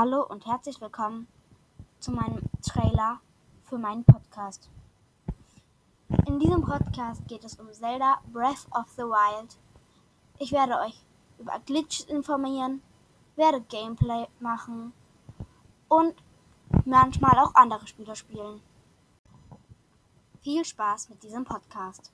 Hallo und herzlich willkommen zu meinem Trailer für meinen Podcast. In diesem Podcast geht es um Zelda Breath of the Wild. Ich werde euch über Glitches informieren, werde Gameplay machen und manchmal auch andere Spiele spielen. Viel Spaß mit diesem Podcast.